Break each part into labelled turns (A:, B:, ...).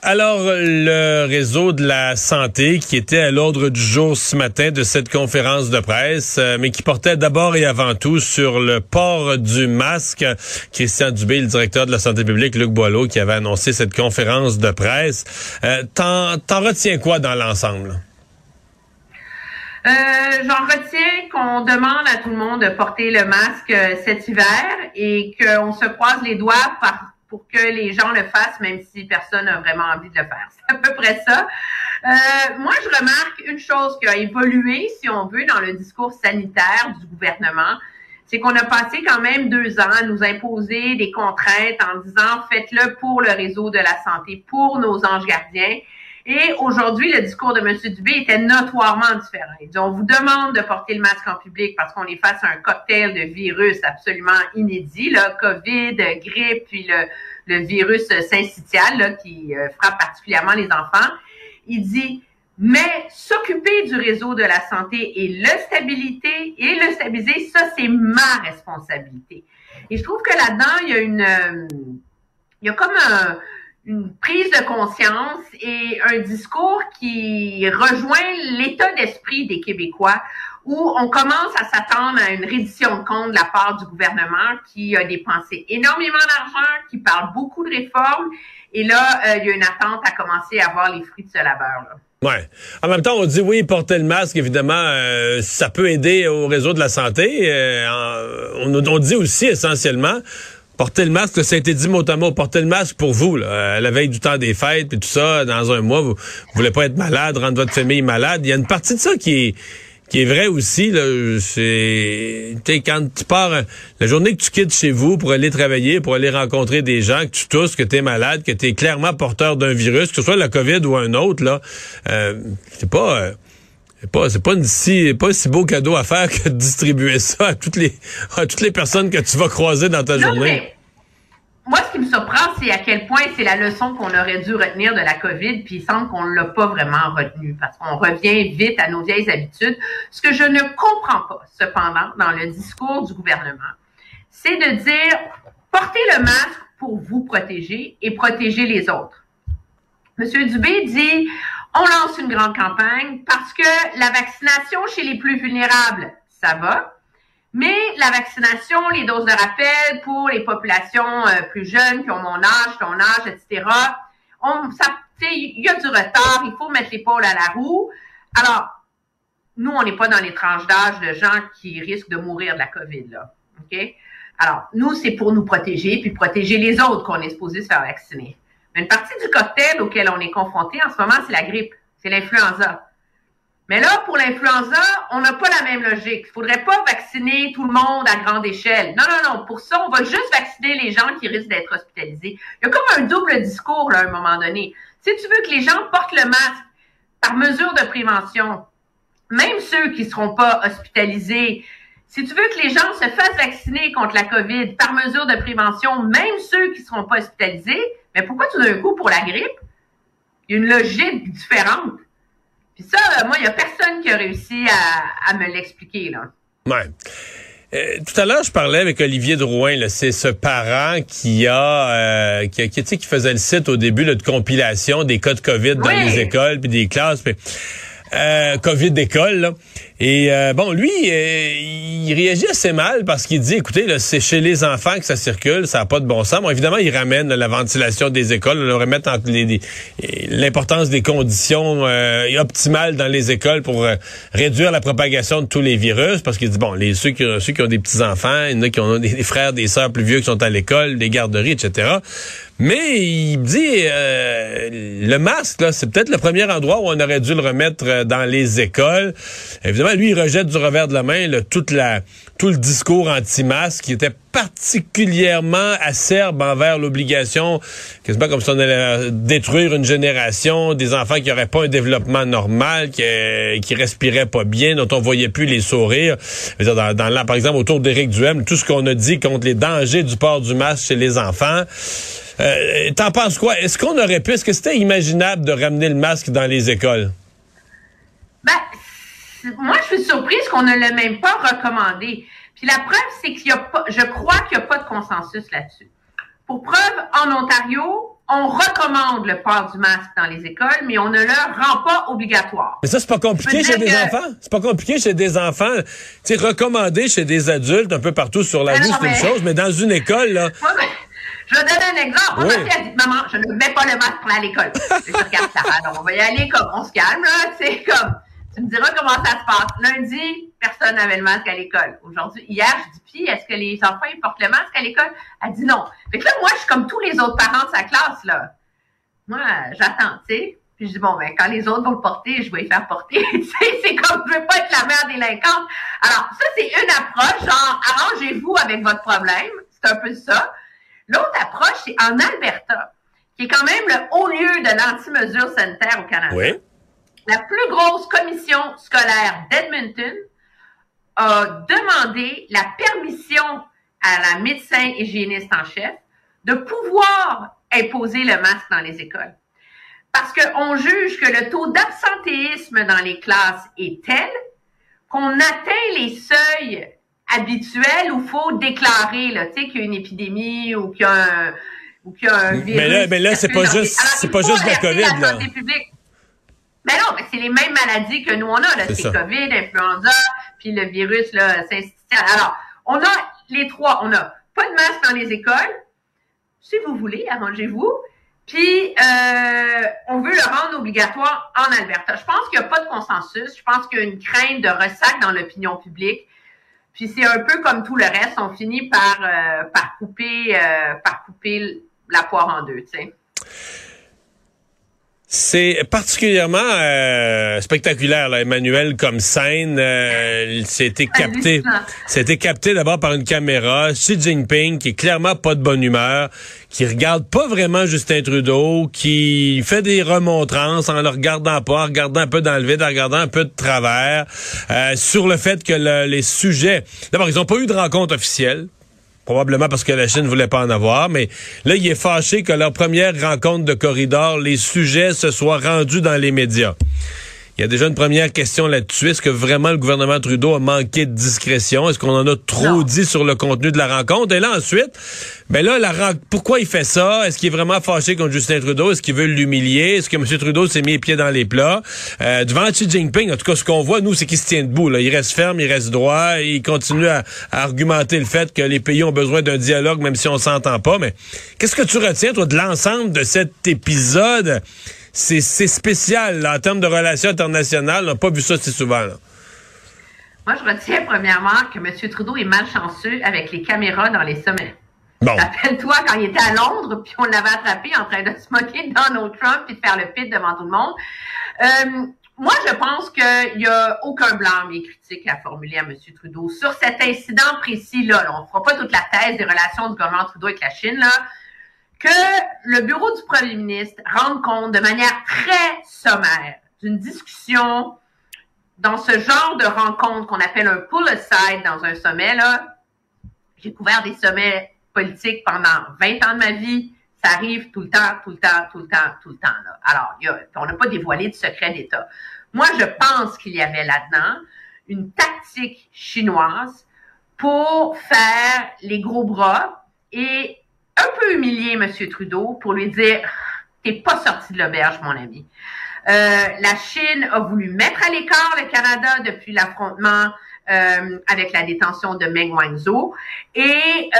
A: Alors, le réseau de la santé qui était à l'ordre du jour ce matin de cette conférence de presse, euh, mais qui portait d'abord et avant tout sur le port du masque. Christian Dubé, le directeur de la santé publique, Luc Boileau, qui avait annoncé cette conférence de presse. Euh, T'en retiens quoi dans l'ensemble?
B: Euh, J'en retiens qu'on demande à tout le monde de porter le masque euh, cet hiver et qu'on se croise les doigts par pour que les gens le fassent, même si personne n'a vraiment envie de le faire. C'est à peu près ça. Euh, moi, je remarque une chose qui a évolué, si on veut, dans le discours sanitaire du gouvernement, c'est qu'on a passé quand même deux ans à nous imposer des contraintes en disant faites-le pour le réseau de la santé, pour nos anges gardiens. Et aujourd'hui, le discours de M. Dubé était notoirement différent. on vous demande de porter le masque en public parce qu'on est face à un cocktail de virus absolument inédit, là, COVID, grippe, puis le, virus syncytial qui euh, frappe particulièrement les enfants. Il dit, mais s'occuper du réseau de la santé et le et le stabiliser, ça, c'est ma responsabilité. Et je trouve que là-dedans, il y a une, euh, il y a comme un, une prise de conscience et un discours qui rejoint l'état d'esprit des Québécois où on commence à s'attendre à une reddition de compte de la part du gouvernement qui a dépensé énormément d'argent, qui parle beaucoup de réformes. Et là, euh, il y a une attente à commencer à voir les fruits de ce labeur-là.
A: Ouais. En même temps, on dit oui, porter le masque, évidemment, euh, ça peut aider au réseau de la santé. Euh, on, on dit aussi essentiellement porter le masque, ça a été dit mot à mot, porter le masque pour vous, là, à la veille du temps des fêtes, et tout ça, dans un mois, vous, vous voulez pas être malade, rendre votre famille malade. Il y a une partie de ça qui est qui est vrai aussi, là, c'est, quand tu pars, la journée que tu quittes chez vous pour aller travailler, pour aller rencontrer des gens, que tu tousses, que tu es malade, que tu es clairement porteur d'un virus, que ce soit la COVID ou un autre, là, euh, c'est pas, euh, c'est pas, c'est pas une si, pas un si beau cadeau à faire que de distribuer ça à toutes les, à toutes les personnes que tu vas croiser dans ta journée.
B: moi, ce qui me surprend, c'est à quel point c'est la leçon qu'on aurait dû retenir de la COVID, puis il semble qu'on l'a pas vraiment retenu parce qu'on revient vite à nos vieilles habitudes. Ce que je ne comprends pas, cependant, dans le discours du gouvernement, c'est de dire portez le masque pour vous protéger et protéger les autres. Monsieur Dubé dit on lance une grande campagne parce que la vaccination chez les plus vulnérables, ça va. Mais la vaccination, les doses de rappel pour les populations euh, plus jeunes qui ont mon âge, ton âge, etc., on, il y a du retard, il faut mettre l'épaule à la roue. Alors, nous, on n'est pas dans les tranches d'âge de gens qui risquent de mourir de la COVID, là. OK? Alors, nous, c'est pour nous protéger, puis protéger les autres qu'on est supposé se faire vacciner. Une partie du cocktail auquel on est confronté en ce moment, c'est la grippe, c'est l'influenza. Mais là, pour l'influenza, on n'a pas la même logique. Il faudrait pas vacciner tout le monde à grande échelle. Non, non, non. Pour ça, on va juste vacciner les gens qui risquent d'être hospitalisés. Il y a comme un double discours là, à un moment donné. Si tu veux que les gens portent le masque par mesure de prévention, même ceux qui ne seront pas hospitalisés, si tu veux que les gens se fassent vacciner contre la COVID par mesure de prévention, même ceux qui ne seront pas hospitalisés, mais pourquoi tout d'un coup pour la grippe? Il y a une logique différente? Puis ça, moi, il n'y a personne qui a réussi à, me l'expliquer, là.
A: Ouais. Euh, tout à l'heure, je parlais avec Olivier Drouin. C'est ce parent qui a, euh, qui, qui, faisait le site au début de compilation des cas de COVID dans les écoles puis des classes. euh, COVID d'école. Et euh, bon, lui, euh, il réagit assez mal parce qu'il dit, écoutez, c'est chez les enfants que ça circule, ça n'a pas de bon sens. Bon, évidemment, il ramène la ventilation des écoles, le remettre l'importance des conditions optimales dans les écoles pour réduire la propagation de tous les virus, parce qu'il dit, bon, les, ceux, qui, ceux qui ont des petits-enfants, il y en a qui ont des, frères, des sœurs plus vieux qui sont à l'école, des garderies, etc. Mais il dit, le masque, c'est peut-être le premier endroit où on aurait dû le remettre dans les écoles. Évidemment, lui, il rejette du revers de la main tout le discours anti-masque qui était particulièrement acerbe envers l'obligation, quasiment comme si on allait détruire une génération, des enfants qui n'auraient pas un développement normal, qui, qui respiraient pas bien, dont on voyait plus les sourires. Dans, par exemple, autour d'Éric Duhem, tout ce qu'on a dit contre les dangers du port du masque chez les enfants. Euh, T'en penses quoi? Est-ce qu'on aurait pu, est-ce que c'était imaginable de ramener le masque dans les écoles?
B: Ben, moi, je suis surprise qu'on ne l'a même pas recommandé. Puis la preuve, c'est qu'il y a pas, je crois qu'il n'y a pas de consensus là-dessus. Pour preuve, en Ontario, on recommande le port du masque dans les écoles, mais on ne le rend pas obligatoire.
A: Mais ça, c'est pas compliqué chez des enfants. C'est pas compliqué chez des enfants. Tu sais, recommander chez des adultes un peu partout sur la rue, c'est une chose, mais dans une école, là.
B: je vais donner un exemple. Moi, ma fille a dit, maman, je ne mets pas le masque pour aller à l'école. je regarde ça. Alors, on va y aller comme, on se calme, là. C'est comme, tu me diras comment ça se passe. Lundi, personne n'avait le masque à l'école. Aujourd'hui, hier, je dis, puis, est-ce que les enfants, ils portent le masque à l'école? Elle dit non. Fait que là, moi, je suis comme tous les autres parents de sa classe, là. Moi, j'attends, tu sais. Puis je dis, bon, ben, quand les autres vont le porter, je vais les faire porter. c'est comme, je veux pas être la mère délinquante. Alors, ça, c'est une approche, genre, arrangez-vous avec votre problème. C'est un peu ça. L'autre approche, c'est en Alberta, qui est quand même le haut lieu de l'anti-mesure sanitaire au Canada.
A: Oui
B: la plus grosse commission scolaire d'Edmonton a demandé la permission à la médecin hygiéniste en chef de pouvoir imposer le masque dans les écoles. Parce qu'on juge que le taux d'absentéisme dans les classes est tel qu'on atteint les seuils habituels où il faut déclarer qu'il y a une épidémie ou qu'il y a un, ou qu'il y a un virus.
A: Mais là, mais là c'est pas juste, c'est pas juste la COVID, là.
B: Mais non, mais c'est les mêmes maladies que nous on a. C'est COVID, influenza, puis le virus là, Alors, on a les trois. On a pas de masque dans les écoles. Si vous voulez, arrangez-vous. Puis, euh, on veut le rendre obligatoire en Alberta. Je pense qu'il n'y a pas de consensus. Je pense qu'il y a une crainte de ressac dans l'opinion publique. Puis, c'est un peu comme tout le reste. On finit par, euh, par, couper, euh, par couper la poire en deux, tu sais.
A: C'est particulièrement euh, spectaculaire, là, Emmanuel, comme scène. Euh, c'était capté. C'était capté d'abord par une caméra. Xi Jinping, qui est clairement pas de bonne humeur, qui regarde pas vraiment Justin Trudeau, qui fait des remontrances en le regardant pas, en regardant un peu dans le vide, en regardant un peu de travers, euh, sur le fait que les sujets... D'abord, ils ont pas eu de rencontre officielle probablement parce que la Chine ne voulait pas en avoir, mais là, il est fâché que leur première rencontre de corridor, les sujets se soient rendus dans les médias. Il y a déjà une première question là-dessus. Est-ce que vraiment le gouvernement Trudeau a manqué de discrétion? Est-ce qu'on en a trop dit sur le contenu de la rencontre? Et là, ensuite, ben là, la pourquoi il fait ça? Est-ce qu'il est vraiment fâché contre Justin Trudeau? Est-ce qu'il veut l'humilier? Est-ce que M. Trudeau s'est mis les pieds dans les plats? Euh, devant Xi Jinping, en tout cas, ce qu'on voit, nous, c'est qu'il se tient debout. Là. Il reste ferme, il reste droit. Il continue à, argumenter le fait que les pays ont besoin d'un dialogue, même si on s'entend pas. Mais qu'est-ce que tu retiens, toi, de l'ensemble de cet épisode? C'est spécial en termes de relations internationales. On n'a pas vu ça si souvent.
B: Moi, je retiens premièrement que M. Trudeau est malchanceux avec les caméras dans les sommets. Bon. Rappelle-toi quand il était à Londres, puis on l'avait attrapé en train de se moquer de Donald Trump puis de faire le pit devant tout le monde. Euh, moi, je pense qu'il n'y a aucun blâme et critique à formuler à M. Trudeau sur cet incident précis-là. On ne fera pas toute la thèse des relations du gouvernement Trudeau avec la Chine. Là que le bureau du premier ministre rende compte de manière très sommaire d'une discussion dans ce genre de rencontre qu'on appelle un pull aside dans un sommet. Là, j'ai couvert des sommets politiques pendant 20 ans de ma vie. Ça arrive tout le temps, tout le temps, tout le temps, tout le temps. Là. Alors, on n'a pas dévoilé de secret d'État. Moi, je pense qu'il y avait là-dedans une tactique chinoise pour faire les gros bras et un peu humilier M. Trudeau pour lui dire T'es pas sorti de l'auberge, mon ami. la Chine a voulu mettre à l'écart le Canada depuis l'affrontement euh, avec la détention de Meng Wanzhou. Et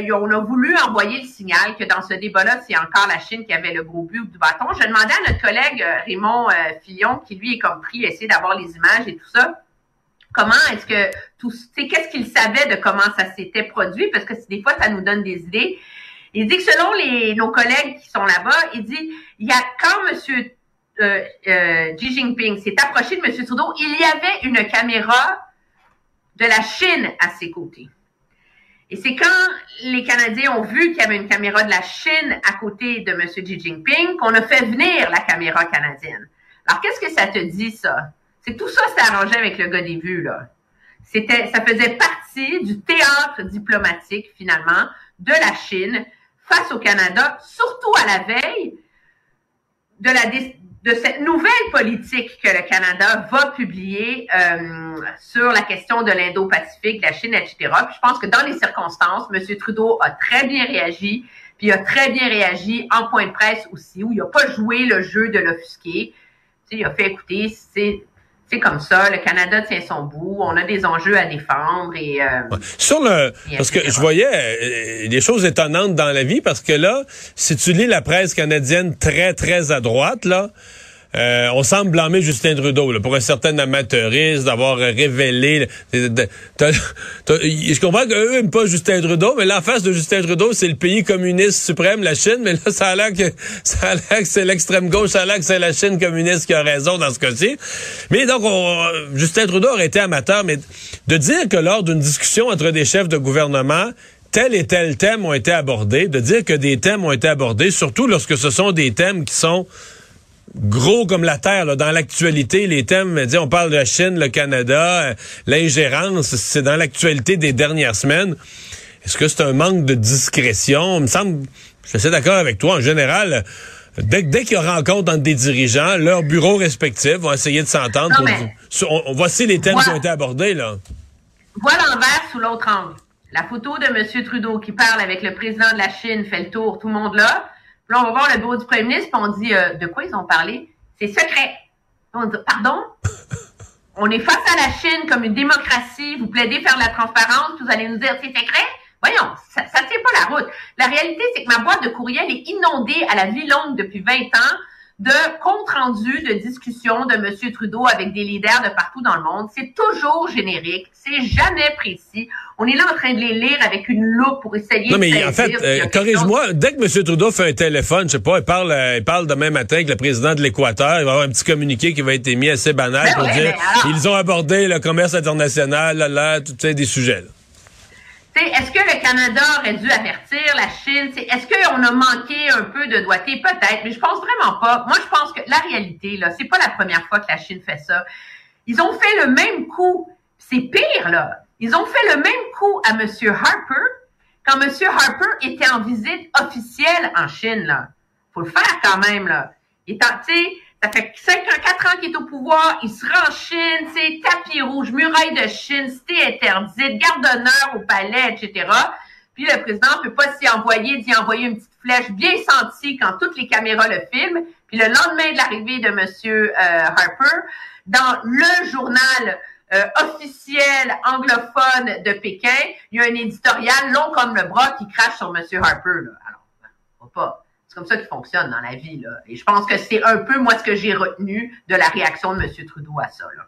B: euh, on a voulu envoyer le signal que dans ce débat-là, c'est encore la Chine qui avait le gros but du bâton. Je demandais à notre collègue euh, Raymond euh, Fillon, qui lui est compris, essayer d'avoir les images et tout ça, comment est-ce que tout, qu'est-ce qu'il savait de comment ça s'était produit, parce que des fois, ça nous donne des idées. Il dit que selon nos collègues qui sont là-bas, il dit, il y a quand Monsieur euh, euh, Xi Jinping s'est approché de Monsieur Trudeau, il y avait une caméra de la Chine à ses côtés. Et c'est quand les Canadiens ont vu qu'il y avait une caméra de la Chine à côté de M. Xi Jinping qu'on a fait venir la caméra canadienne. Alors, qu'est-ce que ça te dit, ça? C'est tout ça s'est arrangé avec le gars des vues, là. C'était, ça faisait partie du théâtre diplomatique, finalement, de la Chine face au Canada, surtout à la veille de cette nouvelle politique que le Canada va publier euh, sur la question de l'Indo-Pacifique, la Chine, etc. Je pense que dans les circonstances, M. Trudeau a très bien réagi, puis il a très bien réagi en point de presse aussi, où il n'a pas joué le jeu de l'offusquer. il a fait écouter, c'est c'est comme ça, le Canada tient son bout, on a des enjeux à défendre et euh,
A: sur le parce que je voyais euh, des choses étonnantes dans la vie parce que là, si tu lis la presse canadienne très très à droite là, euh, on semble blâmer Justin Trudeau là, pour un certain amateurisme d'avoir révélé. je comprends qu'eux n'aiment pas Justin Trudeau, mais la face de Justin Trudeau, c'est le pays communiste suprême, la Chine. Mais là, ça a l'air que ça a l'air que c'est l'extrême gauche, ça a l'air que c'est la Chine communiste qui a raison dans ce cas-ci. Mais donc, Justin Trudeau aurait été amateur, mais de dire que lors d'une discussion entre des chefs de gouvernement, tel et tel thème ont été abordés, de dire que des thèmes ont été abordés, surtout lorsque ce sont des thèmes qui sont gros comme la terre là, dans l'actualité. Les thèmes, on parle de la Chine, le Canada, euh, l'ingérence, c'est dans l'actualité des dernières semaines. Est-ce que c'est un manque de discrétion? Il me semble, je suis assez d'accord avec toi, en général, dès, dès qu'il y a rencontre entre des dirigeants, leurs bureaux respectifs vont essayer de s'entendre. voici les thèmes qui ont été abordés. là.
B: Voilà l'envers sous l'autre angle. La photo de M. Trudeau qui parle avec le président de la Chine fait le tour, tout le monde là là, on va voir le bureau du premier ministre, puis on dit euh, de quoi ils ont parlé? C'est secret. On dit, pardon? on est face à la Chine comme une démocratie. Vous plaidez faire de la transparence, vous allez nous dire c'est secret? Voyons, ça ne tient pas la route. La réalité, c'est que ma boîte de courriel est inondée à la vie longue depuis 20 ans de compte rendu de discussion de M. Trudeau avec des leaders de partout dans le monde. C'est toujours générique, c'est jamais précis. On est là en train de les lire avec une loupe pour essayer
A: non,
B: mais
A: de en fait, euh, corrige-moi, dès que M. Trudeau fait un téléphone, je sais pas, il parle, euh, il parle demain matin avec le président de l'Équateur, il va y avoir un petit communiqué qui va être émis assez banal ben pour dire ils ont abordé le commerce international, là, là, tout ça, des sujets. Là.
B: Est-ce que le Canada aurait dû avertir la Chine? Est-ce qu'on a manqué un peu de doigté? Peut-être, mais je pense vraiment pas. Moi, je pense que la réalité, là, c'est pas la première fois que la Chine fait ça. Ils ont fait le même coup. C'est pire, là. Ils ont fait le même coup à M. Harper quand M. Harper était en visite officielle en Chine, là. Faut le faire quand même, là. Il est en, ça fait 5 4 ans qu'il est au pouvoir, il se rend en Chine, c'est tapis rouge, muraille de Chine, cité interdite, garde d'honneur au palais, etc. Puis le président peut pas s'y envoyer, d'y envoyer une petite flèche bien sentie quand toutes les caméras le filment. Puis le lendemain de l'arrivée de Monsieur euh, Harper, dans le journal euh, officiel anglophone de Pékin, il y a un éditorial long comme le bras qui crache sur Monsieur Harper. Là. Alors, on va pas comme ça qui fonctionne dans la vie. Là. Et je pense que c'est un peu, moi, ce que j'ai retenu de la réaction de M. Trudeau à ça. Là.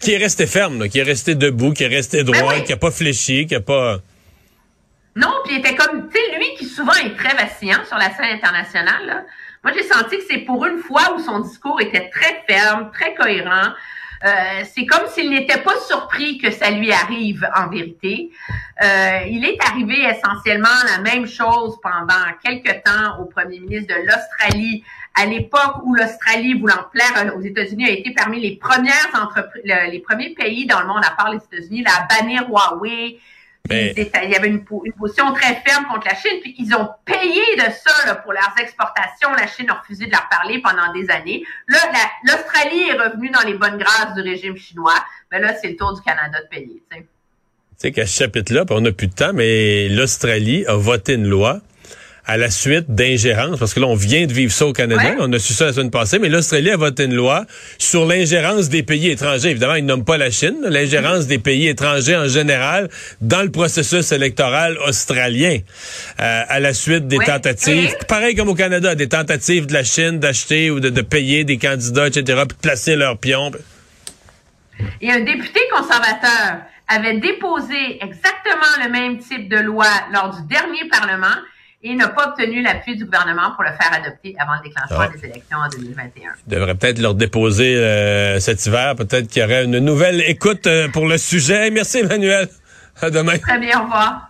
A: Qui est resté ferme, qui est resté debout, qui est resté ben droit, qui n'a pas fléchi, qui n'a pas...
B: Non, puis il était comme, tu sais, lui qui souvent est très vacillant sur la scène internationale. Moi, j'ai senti que c'est pour une fois où son discours était très ferme, très cohérent. Euh, c'est comme s'il n'était pas surpris que ça lui arrive en vérité. Euh, il est arrivé essentiellement la même chose pendant quelques temps au premier ministre de l'Australie, à l'époque où l'Australie, voulant plaire aux États-Unis, a été parmi les premières entreprises, les premiers pays dans le monde, à part les États-Unis, à bannir Huawei, il y avait une, position très ferme contre la Chine, puis ils ont payé de ça pour leurs exportations. La Chine a refusé de leur parler pendant des années. Là, l'Australie est revenue dans les bonnes grâces du régime chinois. Mais là, c'est le tour du Canada de payer. Tu
A: sais, qu'à ce chapitre-là, on n'a plus de temps, mais l'Australie a voté une loi à la suite d'ingérence, parce que là, on vient de vivre ça au Canada,
B: Ouais.
A: on a su ça la semaine passée, mais l'Australie a voté une loi sur l'ingérence des pays étrangers. Évidemment, ils nomment pas la Chine, l'ingérence des pays étrangers en général dans le processus électoral australien, euh, à la suite des
B: Ouais.
A: tentatives, pareil comme au Canada, des tentatives de la Chine d'acheter ou de, de payer des candidats, etc., puis de placer leurs pions.
B: Et un député conservateur avait déposé exactement le même type de loi lors du dernier Parlement et n'a pas obtenu l'appui du gouvernement pour le faire adopter avant le déclenchement
A: Ah.
B: des élections en 2021.
A: Je devrais peut-être leur déposer euh, cet hiver. Peut-être qu'il y aurait une nouvelle écoute euh, pour le sujet. Merci, Emmanuel. À demain.
B: Très bien, au revoir.